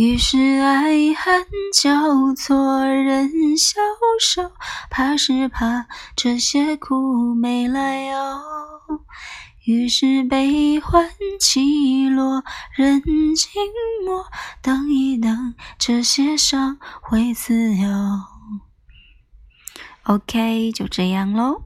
于是爱恨交错人消瘦怕是怕这些苦没来由于是悲欢起落人静默等一等这些伤会自由 ok 就这样喽